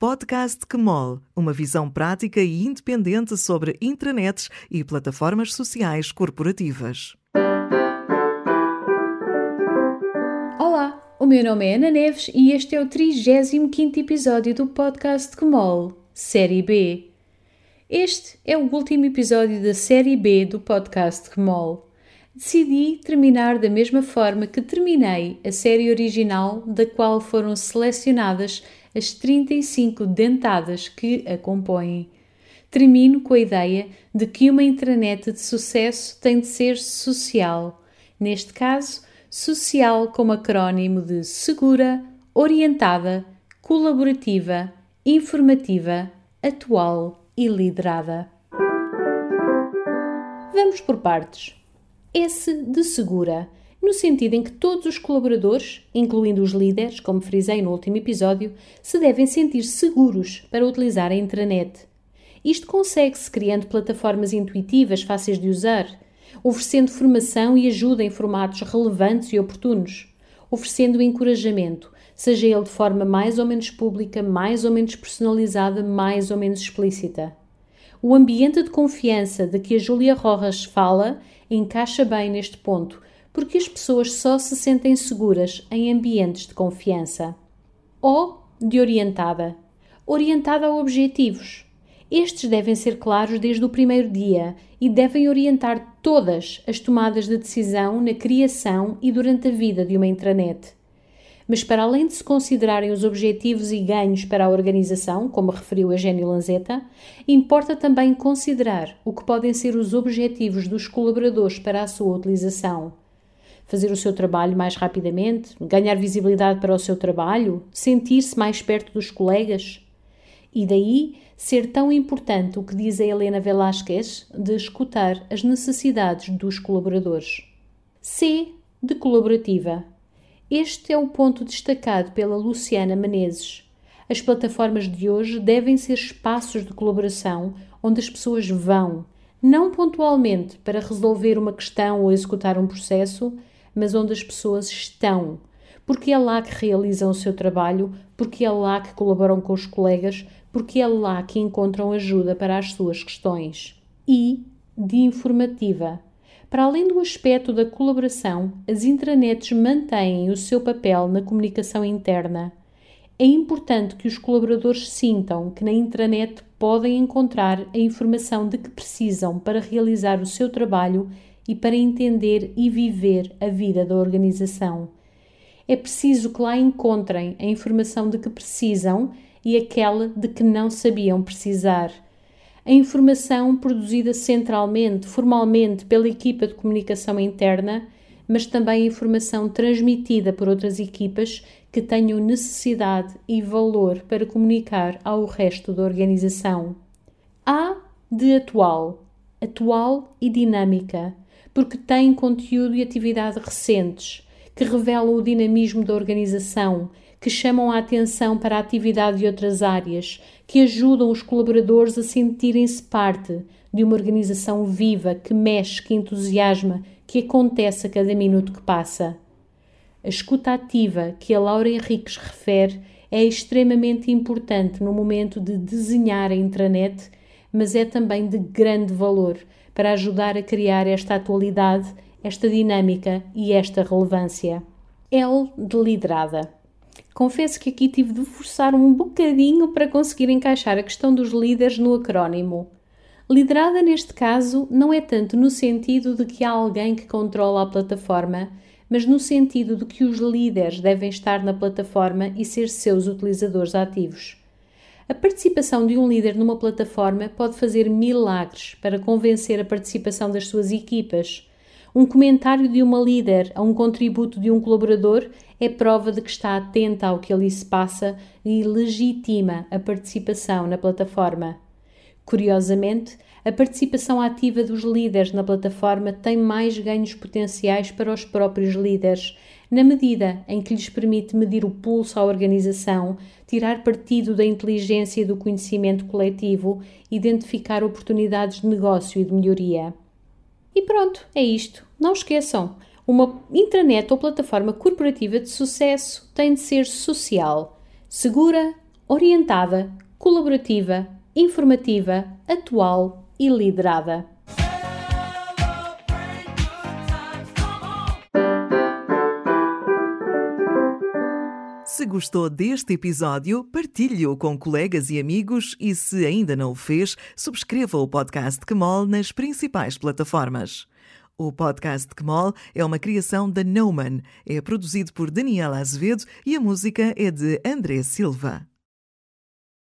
Podcast QMOL, uma visão prática e independente sobre intranets e plataformas sociais corporativas. Olá, o meu nome é Ana Neves e este é o 35 episódio do Podcast QMOL, Série B. Este é o último episódio da Série B do Podcast QMOL decidi terminar da mesma forma que terminei a série original, da qual foram selecionadas as 35 dentadas que a compõem. Termino com a ideia de que uma intranet de sucesso tem de ser social. Neste caso, social como acrónimo de segura, orientada, colaborativa, informativa, atual e liderada. Vamos por partes. S de segura, no sentido em que todos os colaboradores, incluindo os líderes, como frisei no último episódio, se devem sentir seguros para utilizar a intranet. Isto consegue-se criando plataformas intuitivas fáceis de usar, oferecendo formação e ajuda em formatos relevantes e oportunos, oferecendo encorajamento, seja ele de forma mais ou menos pública, mais ou menos personalizada, mais ou menos explícita. O ambiente de confiança de que a Júlia Rojas fala encaixa bem neste ponto, porque as pessoas só se sentem seguras em ambientes de confiança. O de orientada. Orientada a objetivos. Estes devem ser claros desde o primeiro dia e devem orientar todas as tomadas de decisão na criação e durante a vida de uma intranet mas para além de se considerarem os objetivos e ganhos para a organização, como referiu Eugênio Lanzetta, importa também considerar o que podem ser os objetivos dos colaboradores para a sua utilização. Fazer o seu trabalho mais rapidamente, ganhar visibilidade para o seu trabalho, sentir-se mais perto dos colegas. E daí ser tão importante o que diz a Helena Velasquez de escutar as necessidades dos colaboradores. C de colaborativa este é o ponto destacado pela Luciana Menezes. As plataformas de hoje devem ser espaços de colaboração onde as pessoas vão, não pontualmente para resolver uma questão ou executar um processo, mas onde as pessoas estão, porque é lá que realizam o seu trabalho, porque é lá que colaboram com os colegas, porque é lá que encontram ajuda para as suas questões. E de informativa para além do aspecto da colaboração, as intranets mantêm o seu papel na comunicação interna. É importante que os colaboradores sintam que na intranet podem encontrar a informação de que precisam para realizar o seu trabalho e para entender e viver a vida da organização. É preciso que lá encontrem a informação de que precisam e aquela de que não sabiam precisar a informação produzida centralmente, formalmente, pela equipa de comunicação interna, mas também a informação transmitida por outras equipas que tenham necessidade e valor para comunicar ao resto da organização. A de atual, atual e dinâmica, porque tem conteúdo e atividade recentes que revelam o dinamismo da organização que chamam a atenção para a atividade de outras áreas, que ajudam os colaboradores a sentirem-se parte de uma organização viva, que mexe, que entusiasma, que acontece a cada minuto que passa. A escuta ativa que a Laura Henriques refere é extremamente importante no momento de desenhar a intranet, mas é também de grande valor para ajudar a criar esta atualidade, esta dinâmica e esta relevância. L de liderada. Confesso que aqui tive de forçar um bocadinho para conseguir encaixar a questão dos líderes no acrónimo. Liderada neste caso não é tanto no sentido de que há alguém que controla a plataforma, mas no sentido de que os líderes devem estar na plataforma e ser seus utilizadores ativos. A participação de um líder numa plataforma pode fazer milagres para convencer a participação das suas equipas um comentário de uma líder a um contributo de um colaborador é prova de que está atenta ao que ali se passa e legitima a participação na plataforma. Curiosamente, a participação ativa dos líderes na plataforma tem mais ganhos potenciais para os próprios líderes, na medida em que lhes permite medir o pulso à organização, tirar partido da inteligência e do conhecimento coletivo, identificar oportunidades de negócio e de melhoria. E pronto, é isto. Não esqueçam, uma intranet ou plataforma corporativa de sucesso tem de ser social, segura, orientada, colaborativa, informativa, atual e liderada. Se gostou deste episódio, partilhe-o com colegas e amigos e, se ainda não o fez, subscreva o podcast Kemol nas principais plataformas. O podcast Kemol é uma criação da Neumann, é produzido por Daniela Azevedo e a música é de André Silva.